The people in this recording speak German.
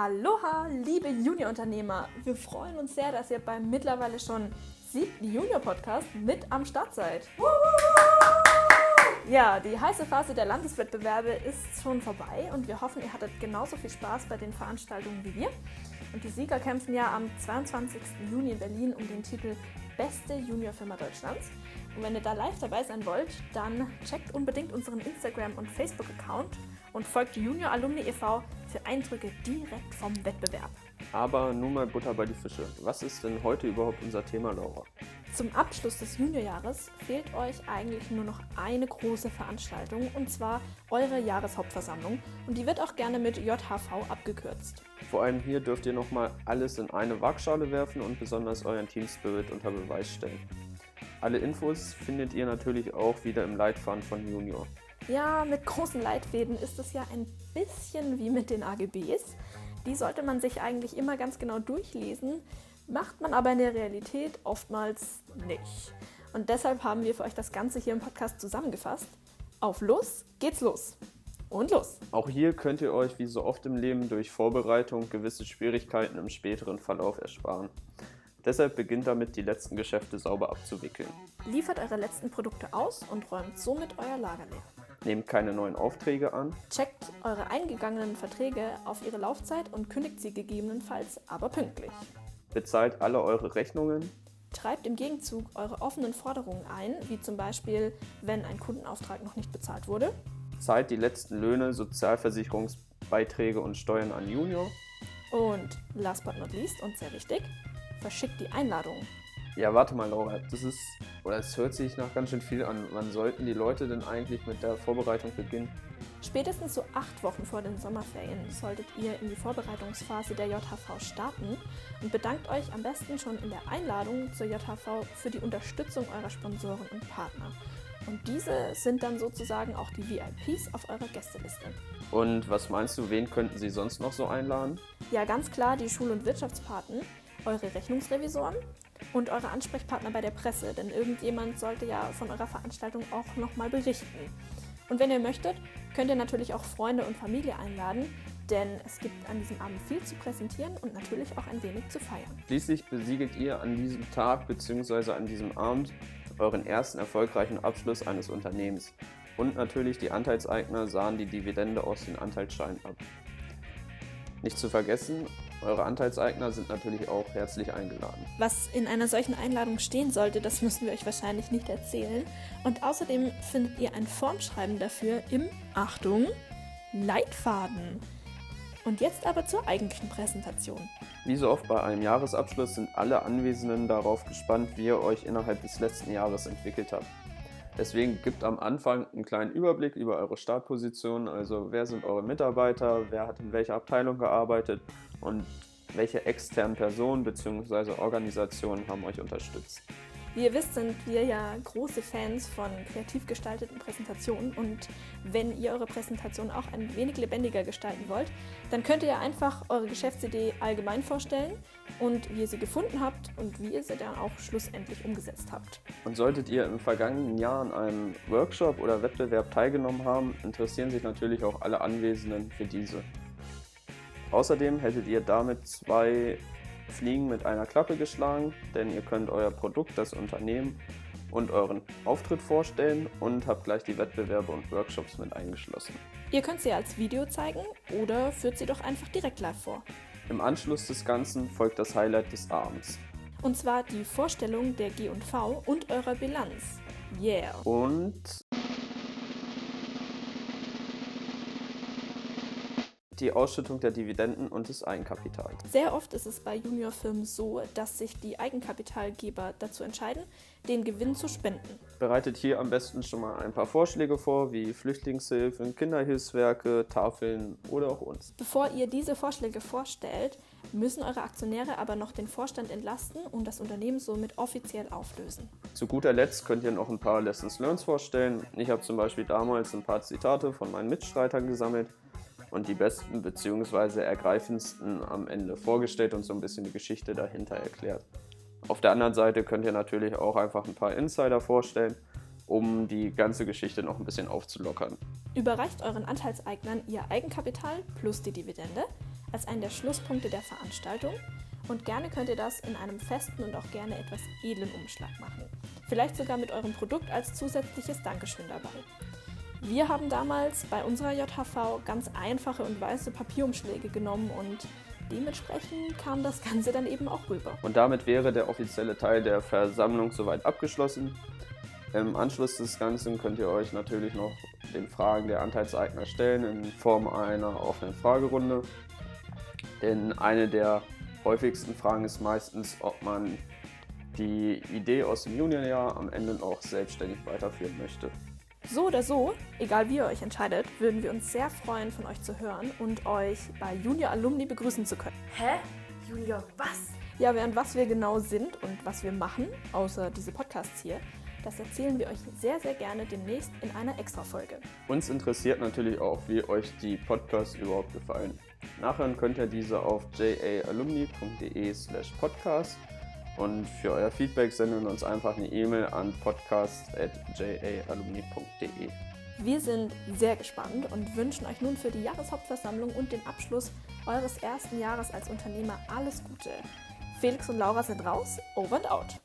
Aloha, liebe Juniorunternehmer! Wir freuen uns sehr, dass ihr beim mittlerweile schon siebten Junior-Podcast mit am Start seid. Ja, die heiße Phase der Landeswettbewerbe ist schon vorbei und wir hoffen, ihr hattet genauso viel Spaß bei den Veranstaltungen wie wir. Und die Sieger kämpfen ja am 22. Juni in Berlin um den Titel Beste Juniorfirma Deutschlands. Und wenn ihr da live dabei sein wollt, dann checkt unbedingt unseren Instagram- und Facebook-Account und folgt Junior Alumni e.V. für Eindrücke direkt vom Wettbewerb. Aber nun mal Butter bei die Fische. Was ist denn heute überhaupt unser Thema, Laura? Zum Abschluss des Juniorjahres fehlt euch eigentlich nur noch eine große Veranstaltung und zwar eure Jahreshauptversammlung und die wird auch gerne mit JHV abgekürzt. Vor allem hier dürft ihr nochmal alles in eine Waagschale werfen und besonders euren Team Spirit unter Beweis stellen. Alle Infos findet ihr natürlich auch wieder im Leitfaden von Junior. Ja, mit großen Leitfäden ist es ja ein bisschen wie mit den AGBs. Die sollte man sich eigentlich immer ganz genau durchlesen, macht man aber in der Realität oftmals nicht. Und deshalb haben wir für euch das Ganze hier im Podcast zusammengefasst. Auf los geht's los. Und los. Auch hier könnt ihr euch wie so oft im Leben durch Vorbereitung gewisse Schwierigkeiten im späteren Verlauf ersparen. Deshalb beginnt damit, die letzten Geschäfte sauber abzuwickeln. Liefert eure letzten Produkte aus und räumt somit euer Lager leer. Nehmt keine neuen Aufträge an. Checkt eure eingegangenen Verträge auf ihre Laufzeit und kündigt sie gegebenenfalls aber pünktlich. Bezahlt alle eure Rechnungen. Treibt im Gegenzug eure offenen Forderungen ein, wie zum Beispiel, wenn ein Kundenauftrag noch nicht bezahlt wurde. Zahlt die letzten Löhne, Sozialversicherungsbeiträge und Steuern an Junior. Und last but not least und sehr wichtig, verschickt die Einladung. Ja, warte mal, Laura, das ist, oder es hört sich nach ganz schön viel an. Wann sollten die Leute denn eigentlich mit der Vorbereitung beginnen? Spätestens so acht Wochen vor den Sommerferien solltet ihr in die Vorbereitungsphase der JHV starten und bedankt euch am besten schon in der Einladung zur JHV für die Unterstützung eurer Sponsoren und Partner. Und diese sind dann sozusagen auch die VIPs auf eurer Gästeliste. Und was meinst du, wen könnten sie sonst noch so einladen? Ja, ganz klar die Schul- und Wirtschaftspaten, eure Rechnungsrevisoren und eure Ansprechpartner bei der Presse, denn irgendjemand sollte ja von eurer Veranstaltung auch nochmal berichten. Und wenn ihr möchtet, könnt ihr natürlich auch Freunde und Familie einladen, denn es gibt an diesem Abend viel zu präsentieren und natürlich auch ein wenig zu feiern. Schließlich besiegelt ihr an diesem Tag bzw. an diesem Abend euren ersten erfolgreichen Abschluss eines Unternehmens. Und natürlich die Anteilseigner sahen die Dividende aus den Anteilsscheinen ab. Nicht zu vergessen, eure Anteilseigner sind natürlich auch herzlich eingeladen. Was in einer solchen Einladung stehen sollte, das müssen wir euch wahrscheinlich nicht erzählen. Und außerdem findet ihr ein Formschreiben dafür im, Achtung, Leitfaden. Und jetzt aber zur eigentlichen Präsentation. Wie so oft bei einem Jahresabschluss sind alle Anwesenden darauf gespannt, wie ihr euch innerhalb des letzten Jahres entwickelt habt. Deswegen gibt am Anfang einen kleinen Überblick über eure Startposition, also wer sind eure Mitarbeiter, wer hat in welcher Abteilung gearbeitet und welche externen Personen bzw. Organisationen haben euch unterstützt. Wie ihr wisst, sind wir ja große Fans von kreativ gestalteten Präsentationen und wenn ihr eure Präsentation auch ein wenig lebendiger gestalten wollt, dann könnt ihr einfach eure Geschäftsidee allgemein vorstellen und wie ihr sie gefunden habt und wie ihr sie dann auch schlussendlich umgesetzt habt. Und solltet ihr im vergangenen Jahr an einem Workshop oder Wettbewerb teilgenommen haben, interessieren sich natürlich auch alle Anwesenden für diese. Außerdem hättet ihr damit zwei Fliegen mit einer Klappe geschlagen, denn ihr könnt euer Produkt, das Unternehmen und euren Auftritt vorstellen und habt gleich die Wettbewerbe und Workshops mit eingeschlossen. Ihr könnt sie als Video zeigen oder führt sie doch einfach direkt live vor. Im Anschluss des Ganzen folgt das Highlight des Abends. Und zwar die Vorstellung der G&V und eurer Bilanz. Yeah. Und die Ausschüttung der Dividenden und des Eigenkapitals. Sehr oft ist es bei Juniorfirmen so, dass sich die Eigenkapitalgeber dazu entscheiden, den Gewinn zu spenden. Bereitet hier am besten schon mal ein paar Vorschläge vor, wie Flüchtlingshilfen, Kinderhilfswerke, Tafeln oder auch uns. Bevor ihr diese Vorschläge vorstellt, müssen eure Aktionäre aber noch den Vorstand entlasten und das Unternehmen somit offiziell auflösen. Zu guter Letzt könnt ihr noch ein paar Lessons Learned vorstellen. Ich habe zum Beispiel damals ein paar Zitate von meinen Mitstreitern gesammelt und die besten bzw. ergreifendsten am Ende vorgestellt und so ein bisschen die Geschichte dahinter erklärt. Auf der anderen Seite könnt ihr natürlich auch einfach ein paar Insider vorstellen, um die ganze Geschichte noch ein bisschen aufzulockern. Überreicht euren Anteilseignern ihr Eigenkapital plus die Dividende, als einen der Schlusspunkte der Veranstaltung und gerne könnt ihr das in einem festen und auch gerne etwas edlen Umschlag machen. Vielleicht sogar mit eurem Produkt als zusätzliches Dankeschön dabei. Wir haben damals bei unserer JHV ganz einfache und weiße Papierumschläge genommen und dementsprechend kam das Ganze dann eben auch rüber. Und damit wäre der offizielle Teil der Versammlung soweit abgeschlossen. Im Anschluss des Ganzen könnt ihr euch natürlich noch den Fragen der Anteilseigner stellen in Form einer offenen Fragerunde. Denn eine der häufigsten Fragen ist meistens, ob man die Idee aus dem Juniorjahr am Ende noch selbstständig weiterführen möchte. So oder so, egal wie ihr euch entscheidet, würden wir uns sehr freuen, von euch zu hören und euch bei Junior Alumni begrüßen zu können. Hä? Junior, was? Ja, während was wir genau sind und was wir machen, außer diese Podcasts hier, das erzählen wir euch sehr, sehr gerne demnächst in einer Extra-Folge. Uns interessiert natürlich auch, wie euch die Podcasts überhaupt gefallen. Nachhören könnt ihr diese auf jaalumni.de slash podcast und für euer Feedback sendet uns einfach eine E-Mail an podcast.jaalumni.de. Wir sind sehr gespannt und wünschen euch nun für die Jahreshauptversammlung und den Abschluss eures ersten Jahres als Unternehmer alles Gute. Felix und Laura sind raus, over and out.